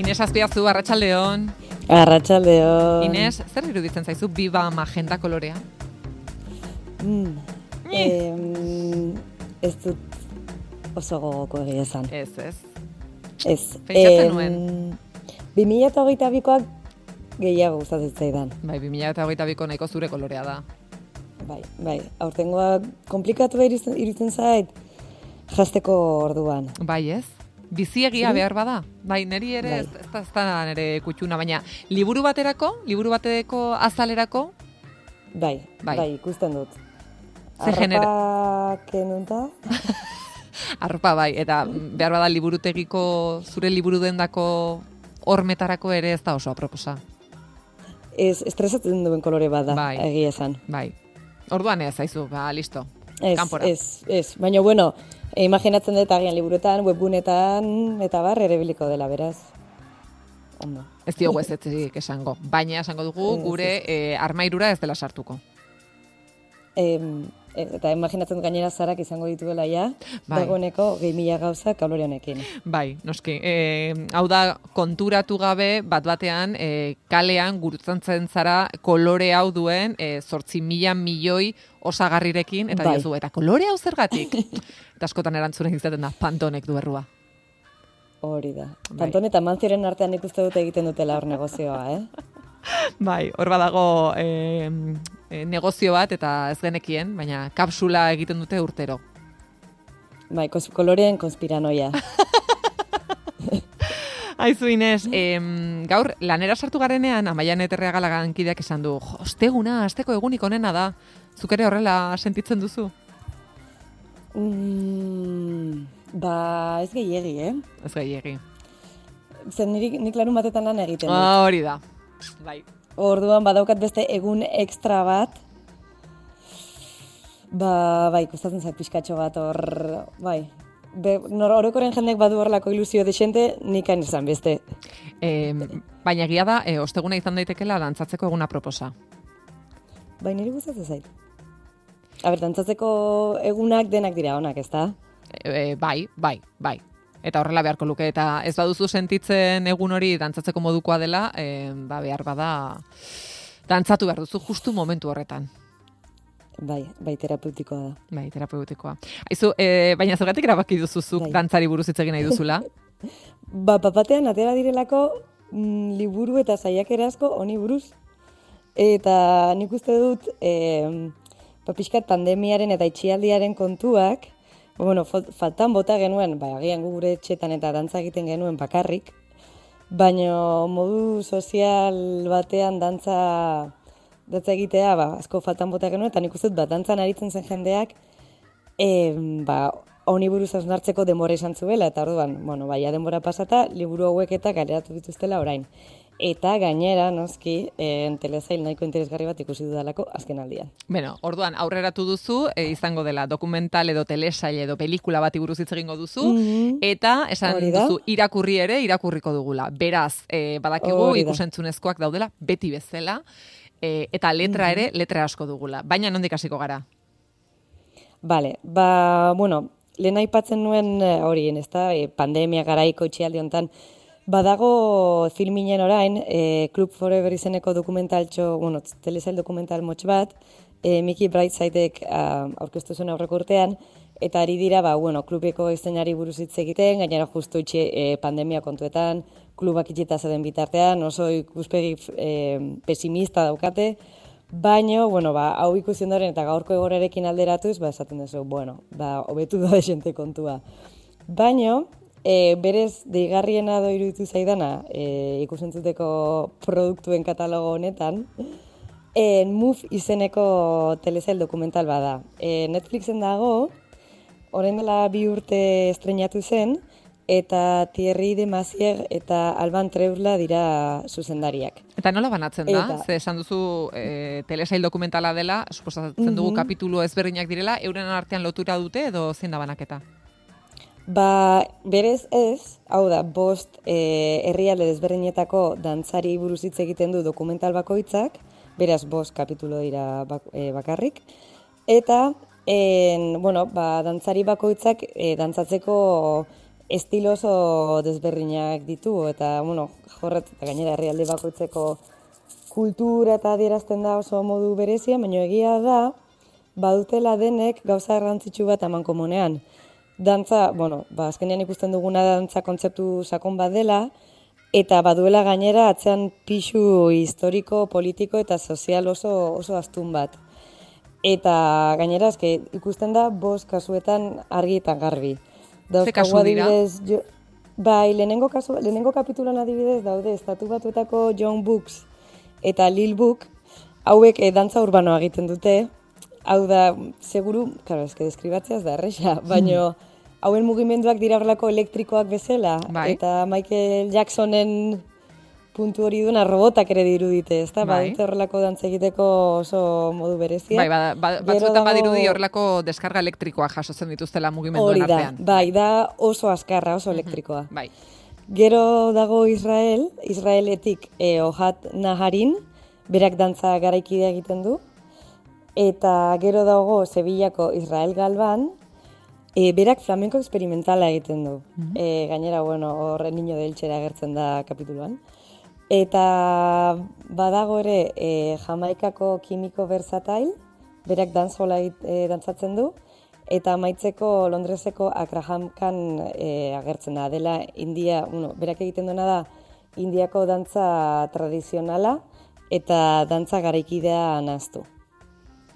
Ines Azpiazu, Arratxaldeon. Arratxaldeon. Ines, zer iruditzen zaizu biba magenta kolorea? Mm. Eh, ez dut oso gogoko egia esan. Ez, ez. Ez. Pentsatzen nuen. 2008 bikoak gehiago gustatzen zaidan. Bai, 2008 biko nahiko zure kolorea da. Bai, bai. Aurtengoa komplikatu iruditzen, iruditzen zait jasteko orduan. Bai, ez? Biziegia behar bada. Bai, neri ere Bai. ez, ez, da- ez da nere kutxuna, baina liburu baterako, liburu bateko azalerako, Bai, Bai. bai, ikusten dut. Ze genero- Arropak enunta? arropa bai, eta behar bada liburutegiko, zure liburu dendako hormetarako ere ez da oso aproposa. Ez, estresatzen duen kolore bat da, Bai. egia esan. Bai. Orduan ez, zaizu, ba, listo. Ez, Kanpora. ez, ez. Baina, bueno, e, imaginatzen dut agian liburuetan, webgunetan, eta bar, ere biliko dela, beraz. Ondo. Ez diogu ez etzik esango. Baina esango dugu Ez, gure eh, armairura ez dela sartuko. Em, e, eta imaginatzen gainera zarak izango dituela ja, Bai. dagoeneko gehi mila gauza kalore honekin. Bai, noski. E, hau da, konturatu gabe, bat batean, e, kalean gurutzatzen zara kolore hau duen e, zortzi mila milioi osagarrirekin, eta Bai. diozu, eta kolore hau zergatik? eta askotan erantzunen izaten da, pantonek du errua. Hori da. Bai. Panton eta mantziren artean ikuste dute egiten dutela hor negozioa, eh? Bai, hor badago e, e, negozio bat, eta ez genekien, baina kapsula egiten dute urtero. Bai, kos, koloreen konspiranoia. Aizu Inez, em, gaur lanera sartu garenean, amaian eterrea galagan kideak esan du, osteguna, asteko egunik onena da. Zuk ere horrela sentitzen duzu? mm, ba, ez gehiegi, eh? Ez gehiegi. Zen niri, nik larun batetan lan egiten. Ah, hori da. Bai. Orduan badaukat beste egun ekstra bat. Ba, bai, kostatzen zait pixkatxo bat hor, bai. Be, nor, orokoren jendek badu horrelako ilusio desente, nik hain esan beste. Em, baina egia da, e, osteguna izan daitekela dantzatzeko eguna proposa. Bai, niri gustatzen zait. A ber, dantzatzeko egunak denak dira onak, ezta? E, bai, bai, bai. Eta horrela beharko luke, eta ez baduzu sentitzen egun hori dantzatzeko modukoa dela, e, ba, behar bada dantzatu behar duzu justu momentu horretan. Bai, bai, terapeutikoa da. Bai, terapeutikoa. Aizu, e, baina zergatik erabaki duzu zuk Bai. dantzari buruz hitz egin nahi duzula? Ba, papatean atera direlako mm, liburu eta saiakera asko honi buruz. Eta nik uste dut, e, ba, pixkat pandemiaren eta itxialdiaren kontuak, bueno, fal- faltan bota genuen, ba, agian gu gure etxetan eta dantza egiten genuen bakarrik, baino modu sozial batean dantza, dantza egitea, ba, asko faltan bota genuen, eta nik uste dut, ba, dantzan aritzen zen jendeak, e, ba, honi buruz hausnartzeko denbora izan zuela, eta orduan, bueno, baia denbora pasata, liburu hauek eta kaleratu dituztela orain. Eta gainera, noski, e, telesail nahiko interesgarri bat ikusi dudalako azken aldian. Bueno, orduan aurreratu duzu, e, izango dela dokumental edo telesail edo pelikula bati buruz hitz egingo duzu, Mhm. eta esan Hori duzu irakurri ere irakurriko dugula. Beraz, e, badakigu Hori da. ikusentzunezkoak daudela beti bezala, e, eta letra ere letra asko dugula. Baina nondik hasiko gara? Bale, ba, bueno, lehen aipatzen nuen eh, horien, ezta, e, pandemia garaiko itxialdi hontan, badago filminen orain, e, Club Forever izeneko dokumentaltxo, bueno, telesail dokumental motx bat, e, Mickey Brightsidek ah, aurkeztu zuen aurreko urtean, eta ari dira, ba, bueno, klubeko izenari buruz hitz egiten, gainera justu itxe e, pandemia kontuetan, klubak itxita zeuden bitartean, oso ikuspegi e, pesimista daukate, Baino, bueno, ba, hau ikusi ondoren eta gaurko egorarekin alderatuz, ba, esaten duzu, bueno, ba, hobetu da desente kontua. Baino, e, berez, deigarriena do iruditu zaidana, e, ikusentzuteko produktuen katalogo honetan, e, Move izeneko telesail dokumental bada. E, Netflixen dago, orain dela bi urte estrenatu zen, eta Thierry de Mazier eta Alban Treurla dira zuzendariak. Eta nola banatzen da? Eta- Ze esan duzu e, telesail dokumentala dela, suposatzen dugu Mhm. kapitulu ezberdinak direla, euren artean lotura dute edo zein da banaketa? Ba, berez ez, hau da, bost e, herrialde desberdinetako dantzari buruz hitz egiten du dokumental bakoitzak, beraz bost kapitulo dira bak, e, bakarrik, eta en, bueno, ba, dantzari bakoitzak e, dantzatzeko estilo oso desberdinak ditu, eta, bueno, jorret, eta gainera herrialde bakoitzeko kultura eta adierazten da oso modu berezia, baina egia da, badutela denek gauza garrantzitsu bat eman komunean. Dantza, bueno, ba, azkenean ikusten duguna dantza kontzeptu sakon bat dela, eta baduela gainera atzean pixu historiko, politiko eta sozial oso, oso astun bat. Eta gainera, eske, ikusten da, bost kasuetan argi eta garbi. Kasu dira? Jo, bai, lehenengo, kasu, lehenengo kapitulan adibidez daude, estatu batuetako John Books eta Lil Book, hauek e, dantza urbanoa egiten dute, hau da, seguru, karo, eske deskribatzeaz da, erresa, baino, hauen mugimenduak dira horrelako elektrikoak bezala, Bai. eta Michael Jacksonen puntu hori duena robotak ere dirudite, ezta? Bai. Badute horrelako dantza egiteko oso modu berezia. Bai, ba, ba, Gero batzuetan badirudi horrelako deskarga elektrikoa jasotzen dituztela mugimenduen Hori da, artean. bai, da oso azkarra, oso elektrikoa. Bai. Gero dago Israel, Israeletik e, Ohat Naharin, berak dantza garaikidea egiten du. Eta gero dago Sevillako Israel Galban, e, berak flamenko experimentala egiten du. E, gainera, bueno, horre niño deltxera agertzen da kapituluan. Eta badago ere e, Jamaikako kimiko versatail, berak dantzola egit- e, dantzatzen du, eta amaitzeko Londreseko Akrahamkan e, agertzen da. Dela India, bueno, berak egiten duena da Indiako dantza tradizionala eta dantza garaikidea naztu.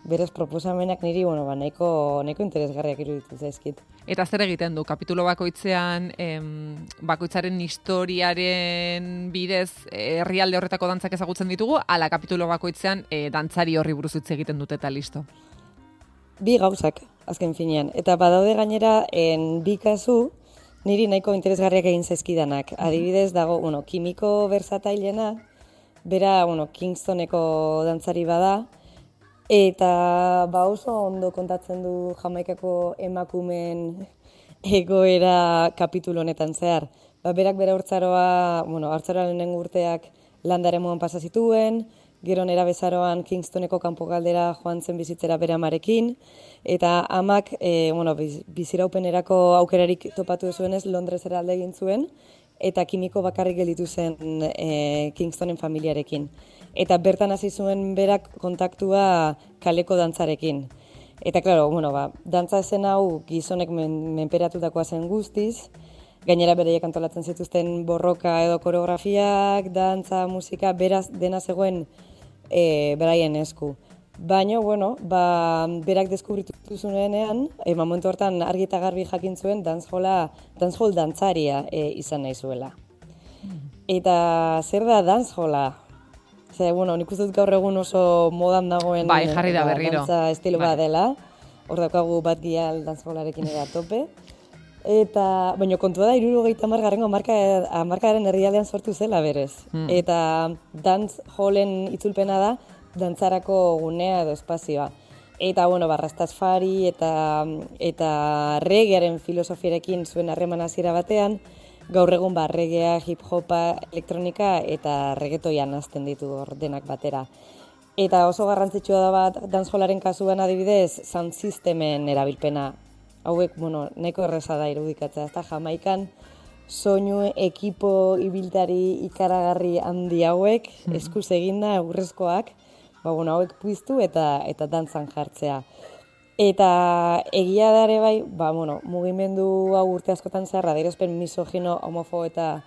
Berez proposamenak niri, bueno, ba, nahiko, nahiko interesgarriak iruditu zaizkit. Eta zer egiten du, kapitulo bakoitzean, em, bakoitzaren historiaren bidez herrialde horretako dantzak ezagutzen ditugu, ala kapitulo bakoitzean eh, dantzari horri buruz hitz egiten dute eta listo. Bi gauzak, azken finean. Eta badaude gainera, en bi kasu, niri nahiko interesgarriak egin zaizkidanak. Adibidez, dago, bueno, kimiko versatailena, bera, bueno, Kingstoneko dantzari bada, eta ba oso ondo kontatzen du Jamaikako emakumen egoera kapitulo honetan zehar. Ba, berak bere hortzaroa, bueno, hartzaroa lehenengo urteak landaren moan pasa zituen, gero nera bezaroan Kingstoneko kanpo galdera joan zen bizitzera bere amarekin, eta amak, e, bueno, biz, biziraupenerako aukerarik topatu zuenez Londresera alde egin zuen, eta kimiko bakarrik gelditu zen e, Kingstonen familiarekin. Eta bertan hasi zuen berak kontaktua kaleko dantzarekin. Eta, klaro, bueno, ba, dantza esen hau gizonek men, menperatutakoa zen guztiz, gainera bereiek antolatzen zituzten borroka edo koreografiak, dantza, musika, beraz dena zegoen e, beraien esku. Baina, bueno, ba, berak deskubritu zuenean, e, momentu hortan argi eta garbi jakin zuen dancehall dantzaria e, izan nahi zuela. Eta zer da dancehalla? Ze, bueno, nik uste gaur egun oso modan dagoen Bai, jarri da ba, berriro. dantza estilo Bai. bat dela. Hor daukagu bat gial dantzahollarekin ere tope. Eta, baina kontua da, irurogeita margarrengo markaren herrialdean sortu zela berez. Hmm. Eta dantz holen itzulpena da, dantzarako gunea edo espazioa. Eta, bueno, barrastaz fari eta, eta regearen filosofiarekin zuen harreman hasiera batean, gaur egun ba, regea, hip-hopa, elektronika eta regetoian nazten ditu denak batera. Eta oso garrantzitsua da bat, dantzolaren kasuan adibidez, sound systemen erabilpena. Hauek, bueno, nahiko erresa da irudikatzea, ezta Jamaikan soinu ekipo ibiltari ikaragarri handi hauek, eskuz eginda, egurrezkoak, ba, bueno, hauek piztu eta eta dantzan jartzea. Eta egia da ere bai, ba, bueno, mugimendu hau urte askotan zehar, adierazpen misogino, homofo eta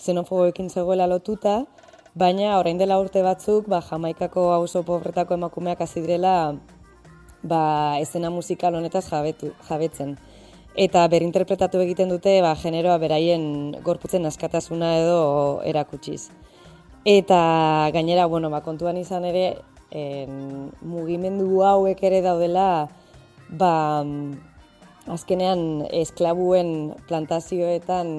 xenofoboekin zegoela lotuta, baina orain dela urte batzuk, ba, Jamaikako auzo pobretako emakumeak hasi direla ba, esena musikal honetaz jabetu, jabetzen. Eta berinterpretatu egiten dute ba, generoa beraien gorputzen askatasuna edo erakutsiz. Eta gainera, bueno, ba, kontuan izan ere, en, mugimendu hauek ere daudela, ba, azkenean esklabuen plantazioetan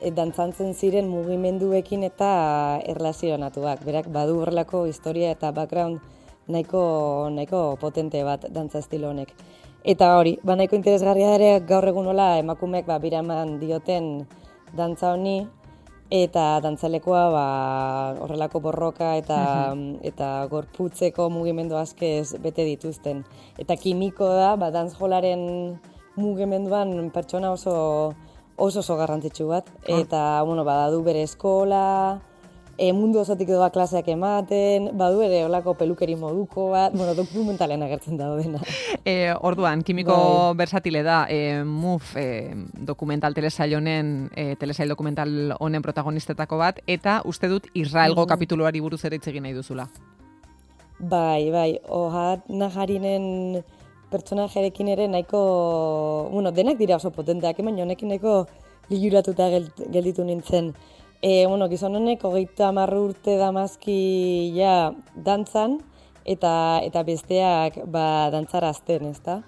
e, dantzantzen ziren mugimenduekin eta erlazionatuak. Berak badu horrelako historia eta background nahiko, nahiko potente bat dantza estilo honek. Eta hori, ba nahiko interesgarria ere gaur egun nola emakumeek ba, biraman dioten dantza honi, eta dantzalekoa ba, horrelako borroka eta, eta gorputzeko mugimendu askez bete dituzten. Eta kimiko da, ba, dantzjolaren mugimenduan pertsona oso oso oso garrantzitsu bat. Eta, bueno, badadu bere eskola, e, mundu osotik doa klaseak ematen, badu ere olako pelukeri moduko bat, bueno, dokumentalen agertzen dago dena. E, orduan, kimiko bai. bersatile da, e, MUF e, dokumental telesail honen, e, telesail dokumental honen protagonistetako bat, eta uste dut Israelgo mm. kapituluari buruz ere itzegin nahi duzula. Bai, bai, ohat naharinen pertsonajerekin ere nahiko, bueno, denak dira oso potenteak, baina honekin nahiko liguratuta gelditu nintzen. E, bueno, gizon honek hogeita marru urte damazki ja dantzan, eta eta besteak ba, dantzara azten, ez da?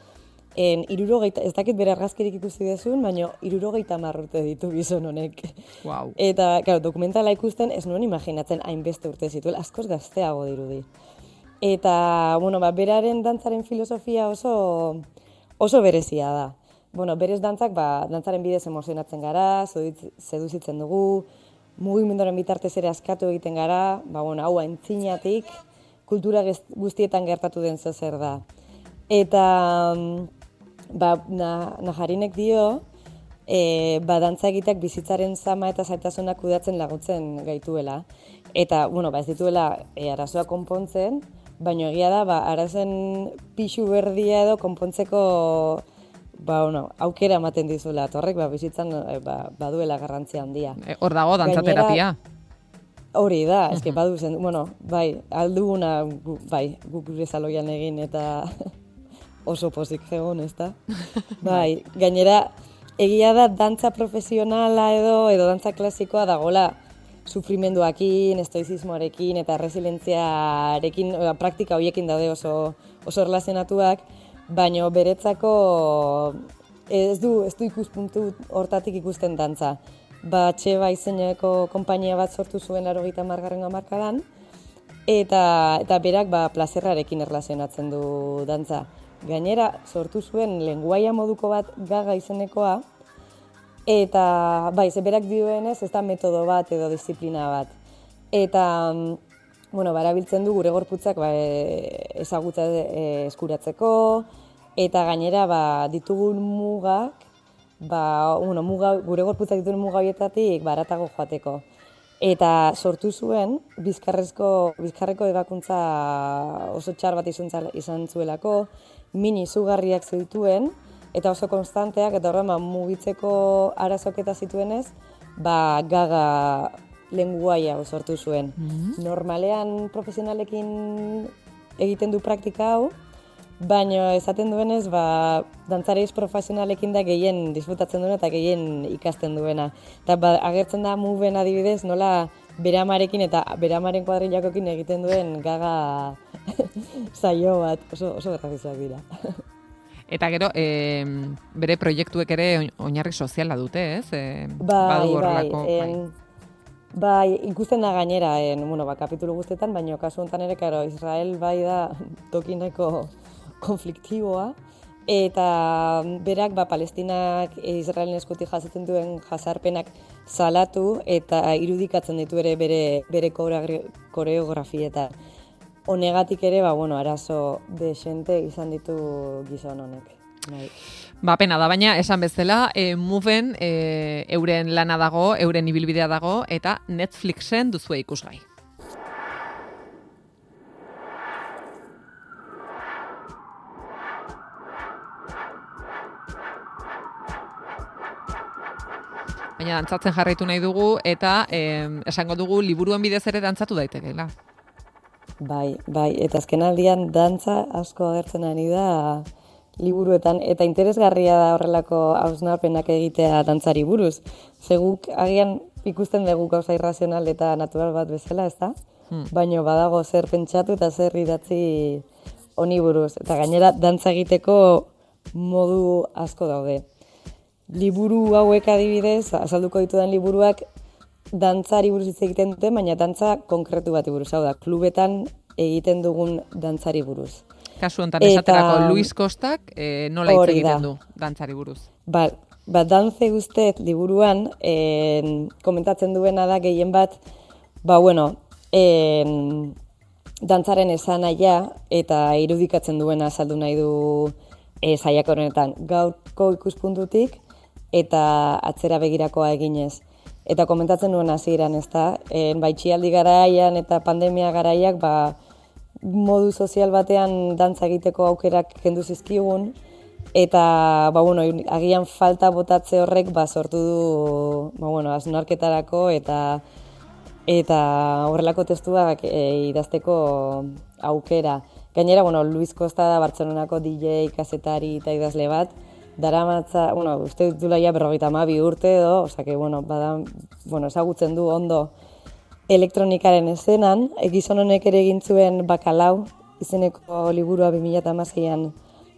En, irurogeita, ez dakit bere argazkirik ikusi dezun, baina irurogeita marrurte ditu gizon honek. Wow. Eta, claro, dokumentala ikusten, ez nuen imaginatzen hainbeste urte zituela, askoz gazteago dirudi. Eta, bueno, ba, beraren dantzaren filosofia oso, oso berezia da. Bueno, berez dantzak, ba, dantzaren bidez emozionatzen gara, seduzitzen dugu, mugimendoren bitartez ere askatu egiten gara, ba, bueno, hau aintzinatik, kultura guztietan gertatu den zer da. Eta mm, ba, na, naharinek dio, e, ba, dantza egiteak bizitzaren zama eta zaitasunak kudatzen lagutzen gaituela. Eta, bueno, ba, ez dituela e, arazoa konpontzen, baina egia da, ba, arazen pixu berdia edo konpontzeko ba, bueno, aukera ematen dizula, torrek, ba, bizitzan, e, ba, baduela garrantzia handia. E, hor dago, dantzaterapia. Hori da, eske badu zen, bueno, bai, alduguna, gu, bai, guk gure zaloian egin eta oso pozik egon, ez da? Bai, gainera, egia da, dantza profesionala edo, edo dantza klasikoa dagola, sufrimenduakin, estoizismoarekin eta resilientziarekin, praktika horiekin daude oso, oso relazionatuak, baino beretzako ez du, ez du ikuspuntu hortatik ikusten dantza. Ba, txeba izeneko konpainia bat sortu zuen laro gita margarren amarkadan, eta, eta berak ba, plazerrarekin erlazionatzen du dantza. Gainera, sortu zuen lenguaia moduko bat gaga izenekoa, eta bai, ze berak dioenez ez da metodo bat edo disiplina bat. Eta, bueno, barabiltzen du gure gorputzak ba, e, ezagutza e, eskuratzeko, eta gainera ba, ditugun mugak, ba, bueno, muga, gure gorputzak ditugun muga horietatik baratago joateko. Eta sortu zuen, bizkarrezko, bizkarreko ebakuntza oso txar bat izan zuelako, mini izugarriak zituen, eta oso konstanteak, eta horren ba, mugitzeko arazoketa zituenez, ba, gaga lenguaia sortu zuen. Mm Normalean profesionalekin egiten du praktika hau, baina esaten duenez, ba, dantzareiz profesionalekin da gehien disfrutatzen duena eta gehien ikasten duena. Eta ba, agertzen da muben adibidez, nola beramarekin eta beramaren kuadrilakokin egiten duen gaga saio bat, oso, oso berrazizuak dira. Eta gero, e, bere proiektuek ere oinarri soziala dute, ez? E, bai, bai, bai. Bai, ikusten da gainera, en, bueno, ba, kapitulu guztetan, baina kasu honetan ere, karo, Israel bai da tokineko konfliktiboa, eta berak, ba, Palestinak Israelen eskuti jasotzen duen jasarpenak salatu eta irudikatzen ditu ere bere, bere koreografietan. Honegatik ere, ba, bueno, arazo de izan ditu gizon honek. Bai. Ba, pena da, baina esan bezala, e, Moven e, euren lana dago, euren ibilbidea dago, eta Netflixen duzu ikusgai. Baina dantzatzen jarraitu nahi dugu, eta e, esango dugu liburuan bidez ere dantzatu daitekeela. Bai, bai, eta azken aldian dantza asko agertzen ari da liburuetan eta interesgarria da horrelako hausnarpenak egitea dantzari buruz. Zeguk agian ikusten dugu gauza irrazional eta natural bat bezala, ez da? Hmm. Baina badago zer pentsatu eta zer idatzi honi buruz. Eta gainera dantza egiteko modu asko daude. Liburu hauek adibidez, azalduko ditudan liburuak dantzari buruz hitz egiten dute, baina dantza konkretu bat buruz. Hau da, klubetan egiten dugun dantzari buruz. Kasu honetan esaterako Luis Kostak e, nola hitz egiten du dantzari buruz. Ba, ba dantze guztet liburuan e, komentatzen duena da gehien bat ba bueno, e, dantzaren esanaia eta irudikatzen duena azaldu nahi du e, saiak honetan. Gaurko ikuspuntutik eta atzera begirakoa eginez. Eta komentatzen nuen hasieran, ez da, en, baitxialdi garaian eta pandemia garaiak, ba, modu sozial batean dantza egiteko aukerak kendu zizkigun, eta, ba, bueno, agian falta botatze horrek, ba, sortu du, ba, bueno, asunarketarako, eta eta horrelako testuak e, idazteko aukera. Gainera, bueno, Luis Costa da Bartzelonako DJ, kasetari eta idazle bat, dara matza, bueno, uste dut ja berrogeita bi urte edo, osea, bueno, bada, bueno, esagutzen du ondo elektronikaren eszenan, egizon honek ere egin zuen bakalau, izeneko liburua 2006an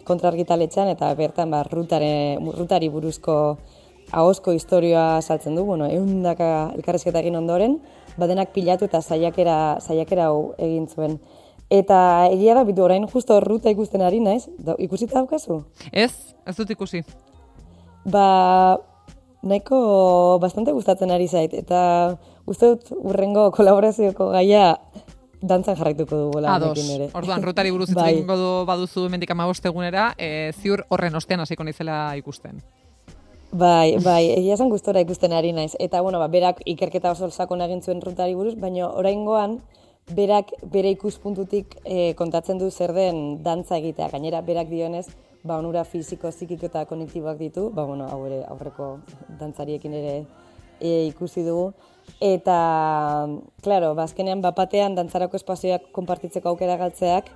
kontrargitaletxan, eta bertan, ba, rutare, rutari buruzko ahozko historioa saltzen du, bueno, eundaka elkarrezketa egin ondoren, badenak pilatu eta saiakera, saiakera hau egin zuen. Eta egia da, bitu orain justo ruta ikusten ari naiz, da, ikusita daukazu? Ez, ez dut ikusi. Ba, nahiko bastante gustatzen ari zait, eta uste dut urrengo kolaborazioko gaia dantzan jarraituko dugu lan Ados, ere. orduan, rutari buruz bai. du baduzu mendik amabostegunera, e, ziur horren ostean hasiko naizela ikusten. Bai, bai, egia esan gustora ikusten ari naiz. Eta, bueno, ba, berak ikerketa oso sakon egin zuen rutari buruz, baina oraingoan berak bere ikuspuntutik e, kontatzen du zer den dantza egitea. Gainera, berak dionez, ba, onura fiziko, zikiko eta konektiboak ditu, ba, bueno, aurreko dantzariekin ere e, ikusi dugu. Eta, klaro, bazkenean, ba, bapatean dantzarako espazioak konpartitzeko aukera galtzeak,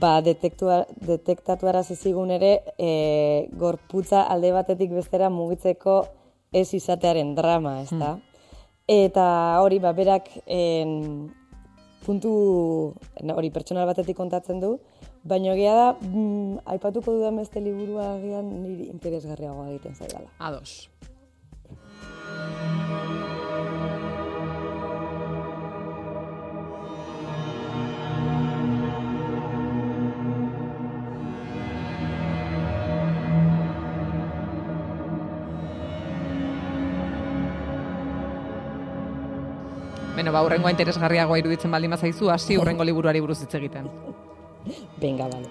ba, detektatu arazizigun ere, e, gorputza alde batetik bestera mugitzeko ez izatearen drama, ez da? Hmm. Eta hori, ba, berak, en, puntu hori pertsonal batetik kontatzen du, baina egia da, mm, aipatuko dudan beste liburua agian niri interesgarriagoa egiten zaidala. Ados. Beno, ba, urrengoa interesgarriagoa iruditzen baldin bazaizu, hasi urrengo liburuari buruz hitz egiten. Venga, bale.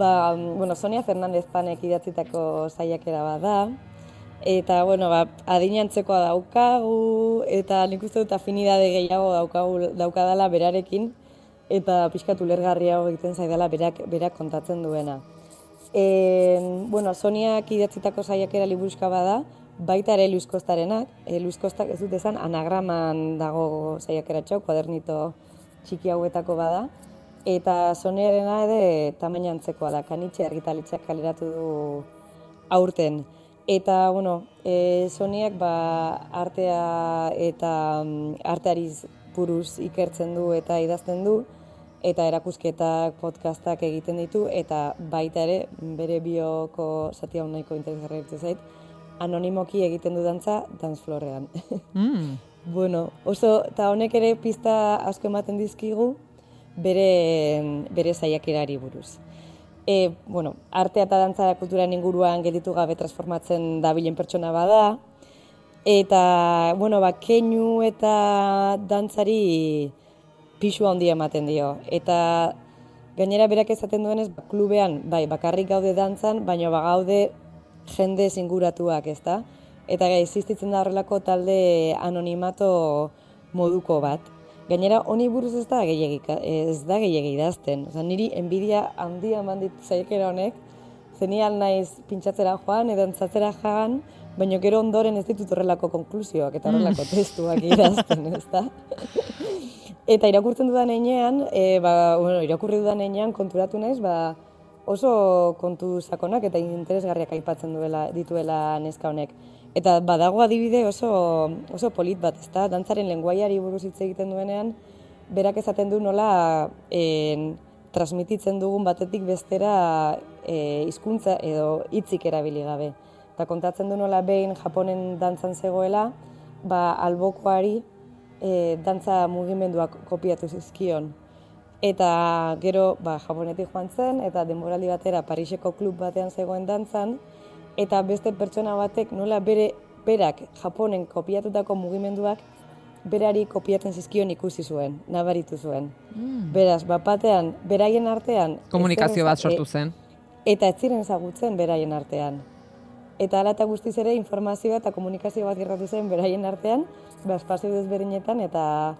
Ba, bueno, Sonia Fernandez Panek idatzitako saiakera bada, eta, bueno, ba, adinantzekoa daukagu, eta nik uste dut afinidade gehiago daukagu, daukadala berarekin, eta pixkatu lergarriago egiten zaidala berak, berak kontatzen duena. E, bueno, Soniak idatzitako saiakera liburuzka bada, baita ere Luis Kostarenak, e, Luis Kostak ez dut esan anagraman dago saiakeratxo, kuadernito txiki hauetako bada, eta sonearena ere tamaina antzekoa da, kanitxe argitalitzak kaleratu du aurten. Eta, bueno, e, soniak ba, artea eta um, arteari buruz ikertzen du eta idazten du, eta erakusketak, podcastak egiten ditu, eta baita ere, bere bioko zati hau nahiko interesgarri zait, anonimoki egiten du dantza dansflorean. Mm. bueno, oso, eta honek ere pista asko ematen dizkigu bere, bere zaiakerari buruz. E, bueno, artea eta dantza kulturan inguruan gelditu gabe transformatzen dabilen pertsona bada, eta, bueno, ba, keinu eta dantzari pisu handia ematen dio. Eta gainera berak ezaten duenez, ba, klubean, bai, bakarrik gaude dantzan, baina ba, gaude jende zinguratuak, ez da? Eta existitzen da horrelako talde anonimato moduko bat. Gainera, honi buruz ez da gehiagik, ez da gehiagik idazten. Oza, niri enbidia handia mandit zaikera honek, zenial naiz pintxatzera joan, edo entzatzera jagan, baina gero ondoren ez ditut horrelako konklusioak eta horrelako mm. testuak idazten, ez da? Eta irakurtzen dudan einean, e, ba, bueno, irakurri dudan einean konturatu naiz, ba, oso kontu sakonak eta interesgarriak aipatzen duela dituela neska honek. Eta badago adibide oso, oso polit bat, ezta? Dantzaren lenguaiari buruz hitz egiten duenean, berak esaten du nola en, transmititzen dugun batetik bestera e, hizkuntza edo hitzik erabili gabe. Eta kontatzen du nola behin Japonen dantzan zegoela, ba, albokoari e, dantza mugimenduak kopiatu zizkion. Eta gero, ba, japonetik joan zen, eta denboraldi batera Pariseko klub batean zegoen dantzan, eta beste pertsona batek nola bere berak Japonen kopiatutako mugimenduak berari kopiatzen zizkion ikusi zuen, nabaritu zuen. Mm. Beraz, bapatean, beraien artean... Komunikazio bat sortu zen. eta ez ziren ezagutzen beraien artean. eta ala eta guztiz ere informazioa eta komunikazio bat gertatu zen beraien artean, ba, espazio desberdinetan eta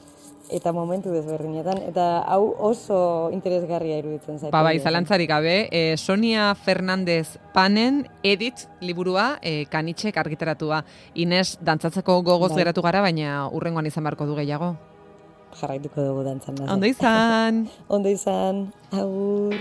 eta momentu desberdinetan, eta hau oso interesgarria iruditzen zaitu. Ba, bai, zalantzarik gabe, e, Sonia Fernandez Panen edit liburua e, kanitxek argitaratua. Ines, dantzatzeko gogoz Bai. geratu gara, baina urrengoan izan barko du gehiago. Jarraituko dugu dantzan. Ondo izan! Ondo izan, agur.